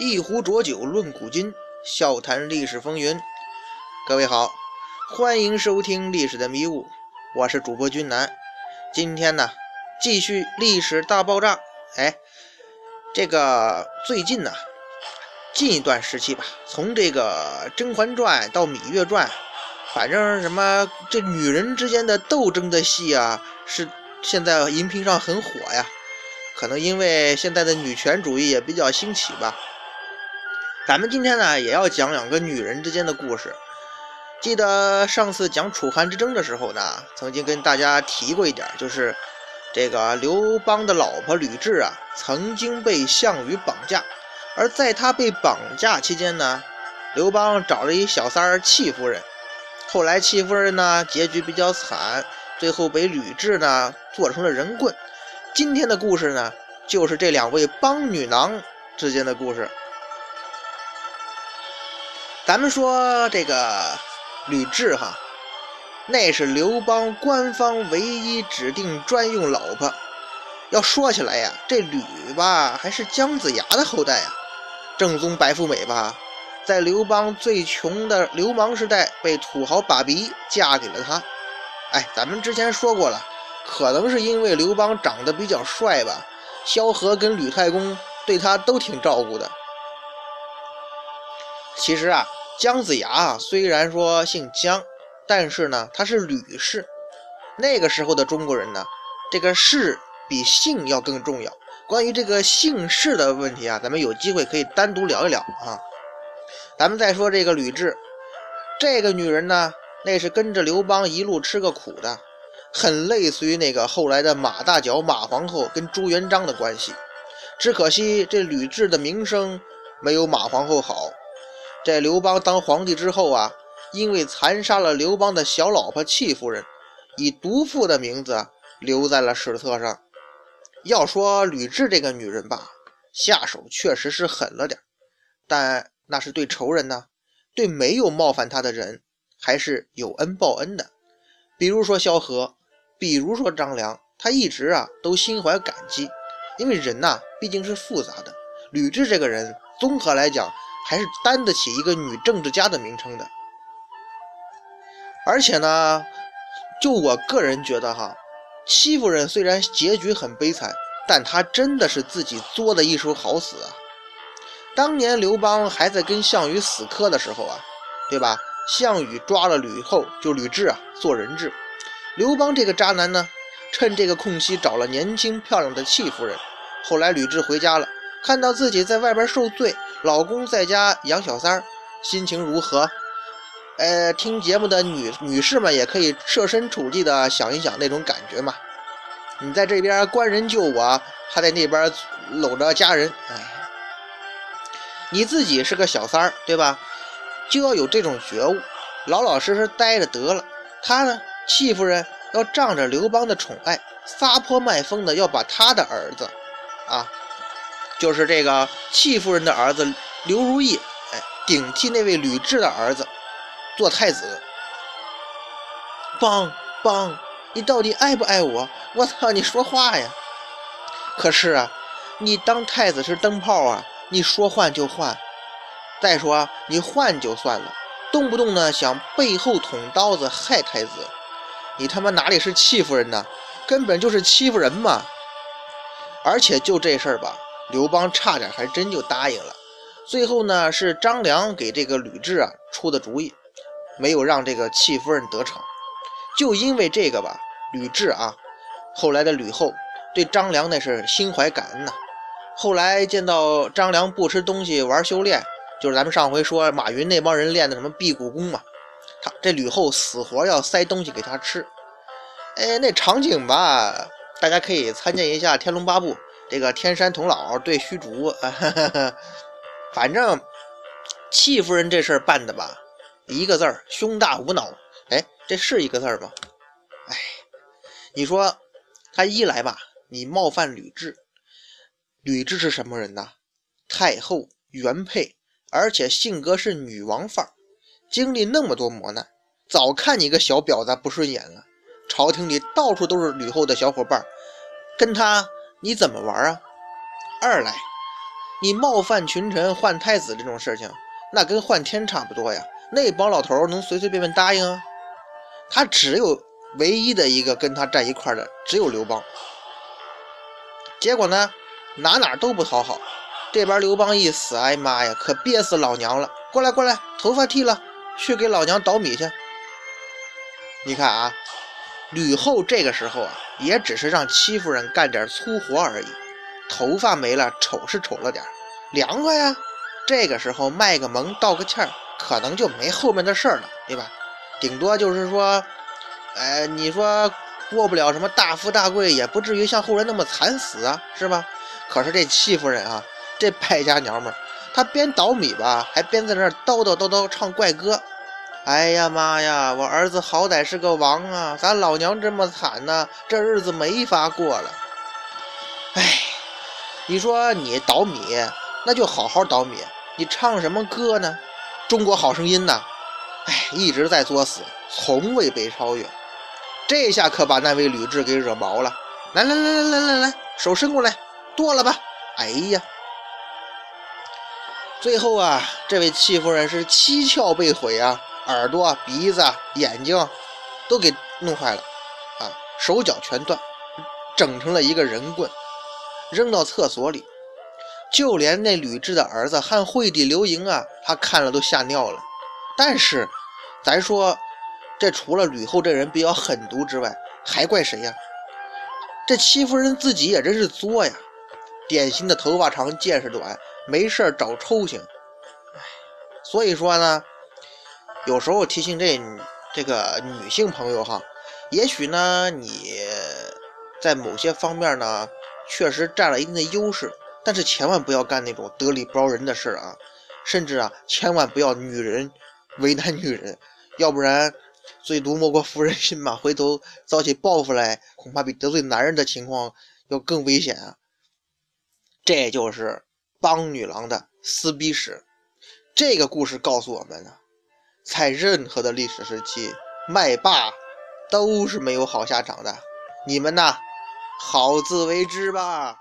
一壶浊酒论古今，笑谈历史风云。各位好，欢迎收听《历史的迷雾》，我是主播君南。今天呢，继续历史大爆炸。哎，这个最近呢，近一段时期吧，从这个《甄嬛传》到《芈月传》，反正什么这女人之间的斗争的戏啊，是现在荧屏上很火呀。可能因为现在的女权主义也比较兴起吧。咱们今天呢，也要讲两个女人之间的故事。记得上次讲楚汉之争的时候呢，曾经跟大家提过一点，就是这个刘邦的老婆吕雉啊，曾经被项羽绑架。而在他被绑架期间呢，刘邦找了一小三儿戚夫人。后来戚夫人呢，结局比较惨，最后被吕雉呢做成了人棍。今天的故事呢，就是这两位帮女郎之间的故事。咱们说这个吕雉哈，那是刘邦官方唯一指定专用老婆。要说起来呀，这吕吧还是姜子牙的后代啊，正宗白富美吧，在刘邦最穷的流氓时代，被土豪把鼻嫁给了他。哎，咱们之前说过了，可能是因为刘邦长得比较帅吧，萧何跟吕太公对他都挺照顾的。其实啊。姜子牙啊，虽然说姓姜，但是呢，他是吕氏。那个时候的中国人呢，这个氏比姓要更重要。关于这个姓氏的问题啊，咱们有机会可以单独聊一聊啊。咱们再说这个吕雉，这个女人呢，那是跟着刘邦一路吃个苦的，很类似于那个后来的马大脚马皇后跟朱元璋的关系。只可惜这吕雉的名声没有马皇后好。在刘邦当皇帝之后啊，因为残杀了刘邦的小老婆戚夫人，以毒妇的名字留在了史册上。要说吕雉这个女人吧，下手确实是狠了点，但那是对仇人呢，对没有冒犯她的人，还是有恩报恩的。比如说萧何，比如说张良，他一直啊都心怀感激，因为人呐毕竟是复杂的。吕雉这个人，综合来讲。还是担得起一个女政治家的名称的，而且呢，就我个人觉得哈，戚夫人虽然结局很悲惨，但她真的是自己作的一手好死啊！当年刘邦还在跟项羽死磕的时候啊，对吧？项羽抓了吕后，就吕雉啊做人质，刘邦这个渣男呢，趁这个空隙找了年轻漂亮的戚夫人，后来吕雉回家了，看到自己在外边受罪。老公在家养小三儿，心情如何？呃，听节目的女女士们也可以设身处地的想一想那种感觉嘛。你在这边官人救我，还在那边搂着家人，哎，你自己是个小三儿，对吧？就要有这种觉悟，老老实实待着得了。他呢，戚夫人要仗着刘邦的宠爱，撒泼卖疯的要把他的儿子，啊。就是这个戚夫人的儿子刘如意，哎，顶替那位吕雉的儿子做太子。邦邦，你到底爱不爱我？我操，你说话呀！可是啊，你当太子是灯泡啊，你说换就换。再说你换就算了，动不动呢想背后捅刀子害太子，你他妈哪里是戚夫人呢？根本就是欺负人嘛！而且就这事儿吧。刘邦差点还真就答应了，最后呢是张良给这个吕雉啊出的主意，没有让这个戚夫人得逞。就因为这个吧，吕雉啊，后来的吕后对张良那是心怀感恩呐。后来见到张良不吃东西玩修炼，就是咱们上回说马云那帮人练的什么辟谷功嘛，他这吕后死活要塞东西给他吃。哎，那场景吧，大家可以参见一下《天龙八部》。这个天山童姥对虚竹，反正戚夫人这事儿办的吧，一个字儿胸大无脑。哎，这是一个字儿吗？哎，你说他一来吧，你冒犯吕雉，吕雉是什么人呐？太后原配，而且性格是女王范儿，经历那么多磨难，早看你个小婊子不顺眼了。朝廷里到处都是吕后的小伙伴，跟他。你怎么玩啊？二来，你冒犯群臣换太子这种事情，那跟换天差不多呀。那帮老头能随随便便答应啊？他只有唯一的一个跟他站一块的，只有刘邦。结果呢，哪哪都不讨好。这边刘邦一死，哎妈呀，可憋死老娘了！过来过来，头发剃了，去给老娘捣米去。你看啊，吕后这个时候啊，也只是让戚夫人干点粗活而已，头发没了，丑是丑了点凉快呀。这个时候卖个萌，道个歉儿，可能就没后面的事儿了，对吧？顶多就是说，哎，你说过不了什么大富大贵，也不至于像后人那么惨死啊，是吧？可是这戚夫人啊。这败家娘们儿，她边捣米吧，还边在那儿叨叨叨叨唱怪歌。哎呀妈呀，我儿子好歹是个王啊，咱老娘这么惨呢，这日子没法过了。哎，你说你倒米，那就好好倒米，你唱什么歌呢？中国好声音呐，哎，一直在作死，从未被超越。这下可把那位吕雉给惹毛了。来来来来来来来，手伸过来，剁了吧。哎呀！最后啊，这位戚夫人是七窍被毁啊，耳朵、鼻子、眼睛都给弄坏了啊，手脚全断，整成了一个人棍，扔到厕所里。就连那吕雉的儿子汉惠帝刘盈啊，他看了都吓尿了。但是，咱说，这除了吕后这人比较狠毒之外，还怪谁呀？这戚夫人自己也真是作呀，典型的头发长见识短。没事找抽型，所以说呢，有时候提醒这这个女性朋友哈，也许呢你在某些方面呢确实占了一定的优势，但是千万不要干那种得理不饶人的事啊，甚至啊千万不要女人为难女人，要不然最毒莫过妇人心嘛，回头遭起报复来，恐怕比得罪男人的情况要更危险啊。这就是。帮女郎的撕逼史，这个故事告诉我们呢，在任何的历史时期，麦霸都是没有好下场的。你们呐，好自为之吧。